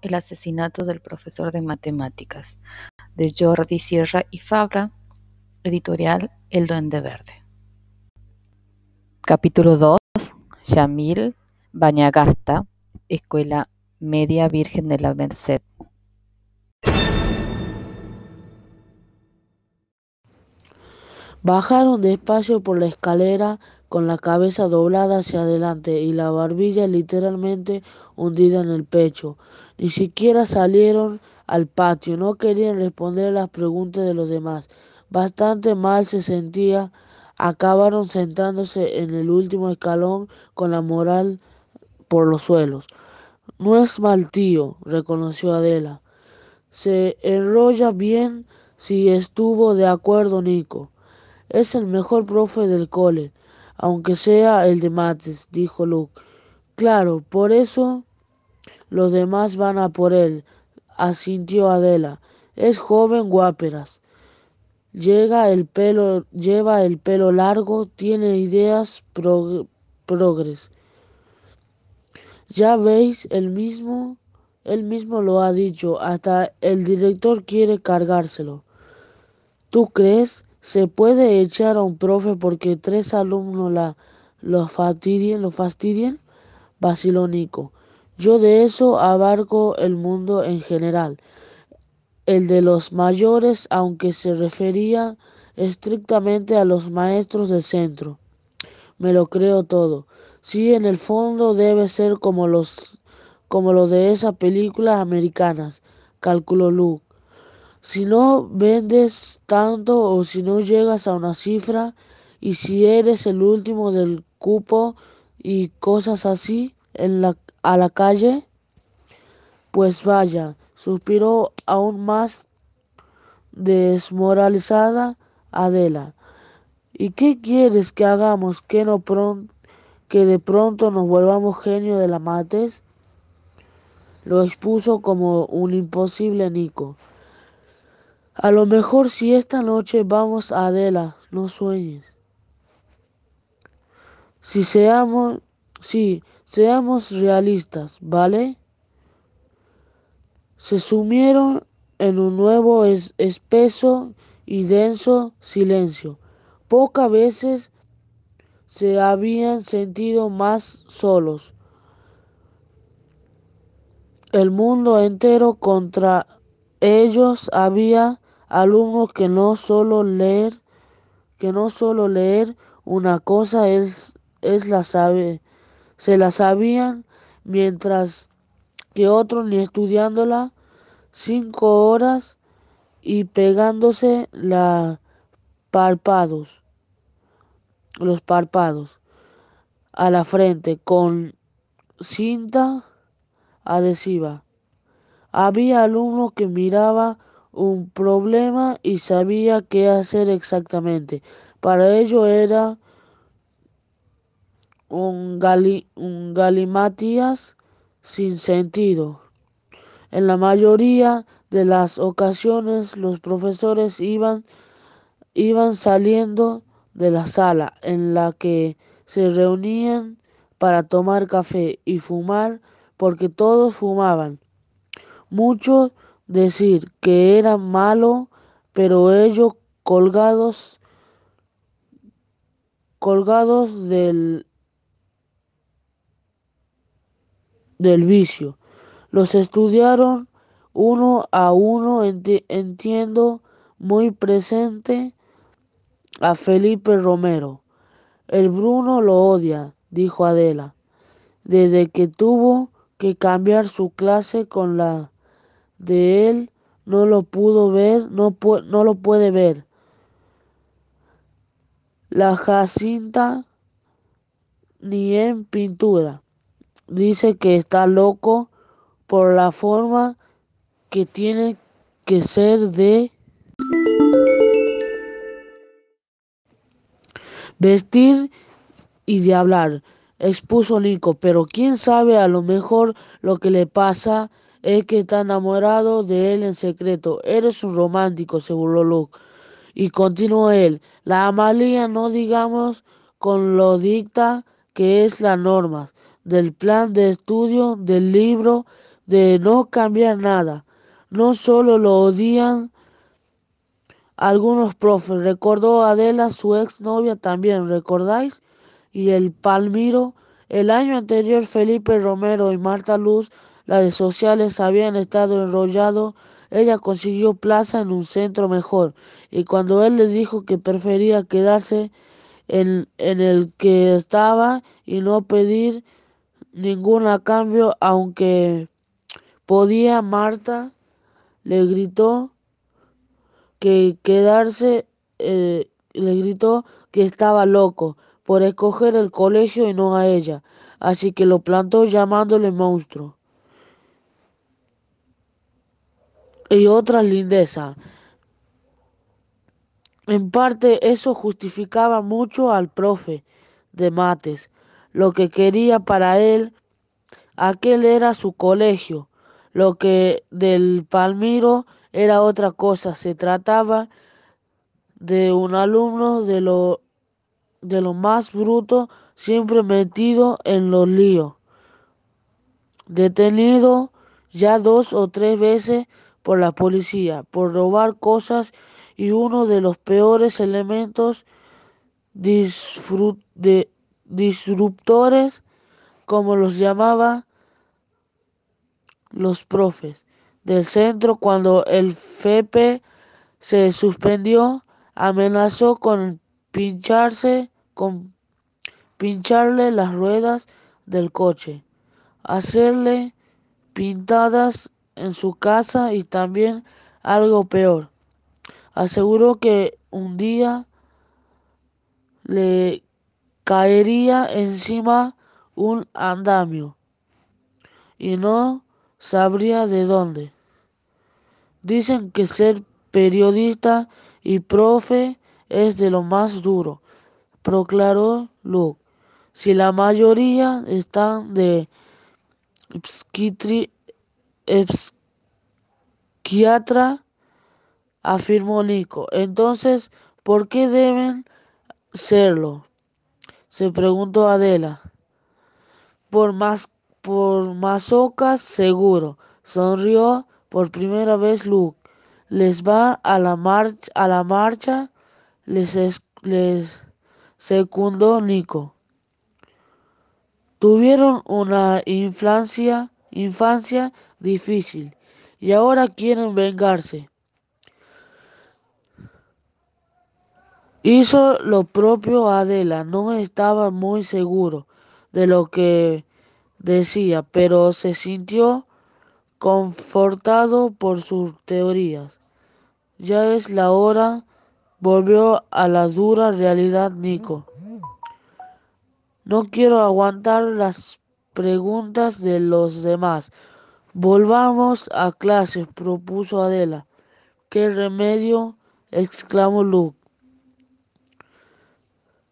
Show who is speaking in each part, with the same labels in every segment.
Speaker 1: El asesinato del profesor de matemáticas, de Jordi Sierra y Fabra, editorial El Duende Verde. Capítulo 2. Yamil Bañagasta, Escuela Media Virgen de la Merced.
Speaker 2: Bajaron despacio por la escalera con la cabeza doblada hacia adelante y la barbilla literalmente hundida en el pecho. Ni siquiera salieron al patio, no querían responder las preguntas de los demás. Bastante mal se sentía. Acabaron sentándose en el último escalón con la moral por los suelos. No es mal tío, reconoció Adela. Se enrolla bien si estuvo de acuerdo Nico. Es el mejor profe del cole, aunque sea el de mates, dijo Luke. Claro, por eso los demás van a por él, asintió Adela. Es joven guaperas. Llega el pelo, lleva el pelo largo, tiene ideas progres. Ya veis, el mismo, él mismo lo ha dicho, hasta el director quiere cargárselo. ¿Tú crees? Se puede echar a un profe porque tres alumnos lo fastidien, lo. Yo de eso abarco el mundo en general. El de los mayores, aunque se refería estrictamente a los maestros del centro. Me lo creo todo. Sí, en el fondo debe ser como los como lo de esas películas americanas, calculó Luke. Si no vendes tanto o si no llegas a una cifra y si eres el último del cupo y cosas así en la, a la calle, pues vaya, suspiró aún más desmoralizada Adela. ¿Y qué quieres que hagamos que no pronto que de pronto nos volvamos genio de la mates? Lo expuso como un imposible Nico. A lo mejor si esta noche vamos a Adela, no sueñes. Si seamos, si seamos realistas, ¿vale? Se sumieron en un nuevo espeso y denso silencio. Pocas veces se habían sentido más solos. El mundo entero contra ellos había alumnos que no solo leer, que no solo leer una cosa es, es la sabe, se la sabían, mientras que otros ni estudiándola cinco horas y pegándose la párpados, los párpados a la frente con cinta adhesiva. Había alumnos que miraba un problema y sabía qué hacer exactamente. Para ello era un, galimatías sin sentido. En la mayoría de las ocasiones los profesores iban, iban saliendo de la sala en la que se reunían para tomar café y fumar porque todos fumaban. Muchos decir que era malo, pero ellos colgados colgados del del vicio. Los estudiaron uno a uno, entiendo muy presente a Felipe Romero. El Bruno lo odia, dijo Adela, desde que tuvo que cambiar su clase con la de él no lo pudo ver, no, no lo puede ver. La Jacinta ni en pintura. Dice que está loco por la forma que tiene que ser de vestir y de hablar, expuso Nico, pero quién sabe a lo mejor lo que le pasa es que está enamorado de él en secreto. Eres un romántico, se burló Luke. Y continuó él, la Amalia no digamos con lo dicta que es la norma, del plan de estudio, del libro, de no cambiar nada. No solo lo odian algunos profes, recordó Adela, su ex novia también, ¿recordáis? Y el Palmiro, el año anterior Felipe Romero y Marta Luz, las sociales, habían estado enrollados. Ella consiguió plaza en un centro mejor y cuando él le dijo que prefería quedarse en, en el que estaba y no pedir ningún cambio, aunque podía, Marta le gritó que quedarse, eh, le gritó que estaba loco por escoger el colegio y no a ella, así que lo plantó llamándole monstruo. Y otra lindeza. En parte eso justificaba mucho al profe de mates. Lo que quería para él, aquel era su colegio. Lo que del Palmiro era otra cosa. Se trataba de un alumno de lo, de lo más bruto, siempre metido en los líos. Detenido ya dos o tres veces por la policía por robar cosas y uno de los peores elementos disruptores, como los llamaba los profes del centro cuando el FEPE se suspendió, amenazó con pincharse, con pincharle las ruedas del coche, hacerle pintadas en su casa y también algo peor. Aseguró que un día le caería encima un andamio y no sabría de dónde. Dicen que ser periodista y profe es de lo más duro, proclaró Luke. Si la mayoría están de psiquiatra, afirmó Nico. Entonces, ¿por qué deben serlo? Se preguntó Adela. Por más por masocas seguro. Sonrió por primera vez Luke. Les va a la marcha, a la marcha les, les secundó Nico. Tuvieron una infancia, infancia difícil y ahora quieren vengarse. Hizo lo propio Adela, no estaba muy seguro de lo que decía, pero se sintió confortado por sus teorías. Ya es la hora, volvió a la dura realidad Nico. No quiero aguantar las preguntas de los demás. Volvamos a clases, propuso Adela. ¿Qué remedio? exclamó Luke.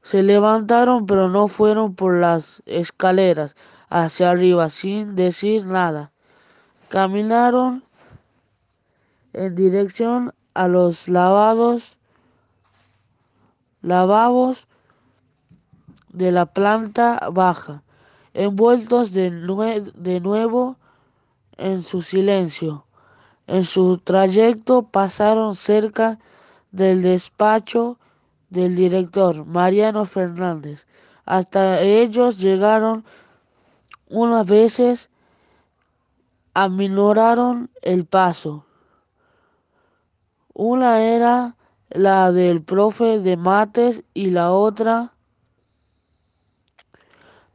Speaker 2: Se levantaron pero no fueron por las escaleras hacia arriba sin decir nada. Caminaron en dirección a los lavados, lavabos de la planta baja, envueltos de, de nuevo en su silencio. En su trayecto pasaron cerca del despacho del director Mariano Fernández. Hasta ellos llegaron unas veces, aminoraron el paso. Una era la del profe de mates y la otra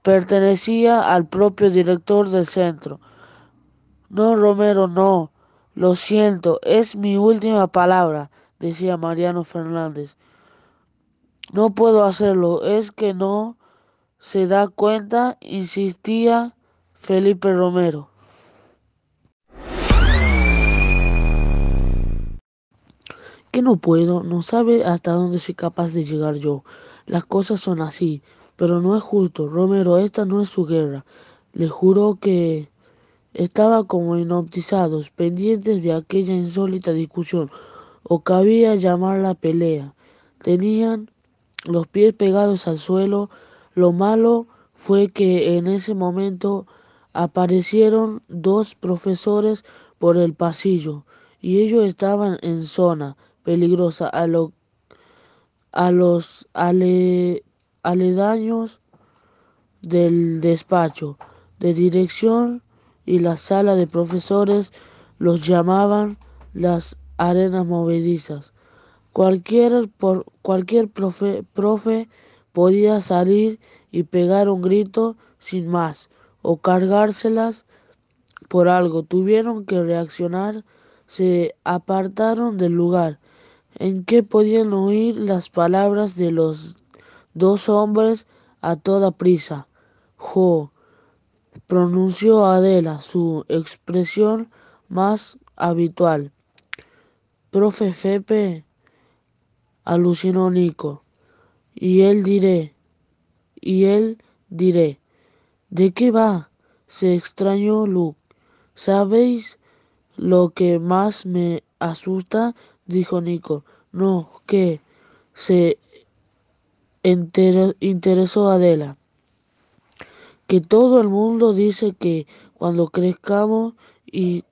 Speaker 2: pertenecía al propio director del centro. No, Romero, no. Lo siento, es mi última palabra, decía Mariano Fernández. No puedo hacerlo, es que no se da cuenta, insistía Felipe Romero. Que no puedo, no sabe hasta dónde soy capaz de llegar yo. Las cosas son así, pero no es justo. Romero, esta no es su guerra. Le juro que estaba como hipnotizados, pendientes de aquella insólita discusión, o cabía llamar la pelea. Tenían los pies pegados al suelo. Lo malo fue que en ese momento aparecieron dos profesores por el pasillo y ellos estaban en zona peligrosa a, lo, a los ale, aledaños del despacho de dirección y la sala de profesores los llamaban las arenas movedizas. Cualquier, por, cualquier profe, profe podía salir y pegar un grito sin más, o cargárselas por algo. Tuvieron que reaccionar, se apartaron del lugar en que podían oír las palabras de los dos hombres a toda prisa. Jo, pronunció Adela, su expresión más habitual. Profe Fepe, alucinó Nico. Y él diré, y él diré, ¿de qué va? se extrañó Luke. ¿Sabéis lo que más me asusta? dijo Nico. No, ¿qué? se interesó Adela. Que todo el mundo dice que cuando crezcamos y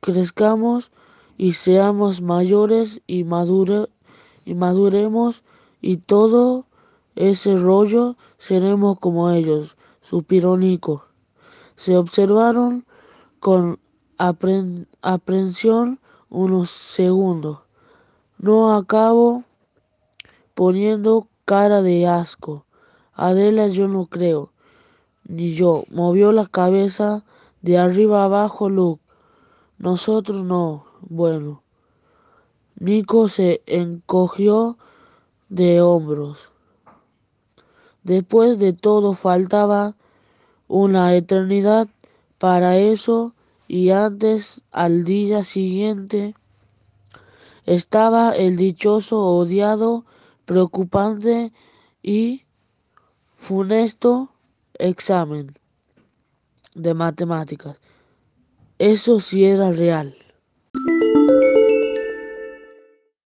Speaker 2: crezcamos y seamos mayores y, madure, y maduremos y todo ese rollo seremos como ellos, suspiró Nico. Se observaron con apren, aprensión unos segundos. No acabo poniendo cara de asco. Adela yo no creo. Ni yo. Movió la cabeza de arriba abajo Luke. Nosotros no. Bueno. Nico se encogió de hombros. Después de todo faltaba una eternidad para eso y antes al día siguiente estaba el dichoso, odiado, preocupante y funesto examen de matemáticas. Eso sí era real.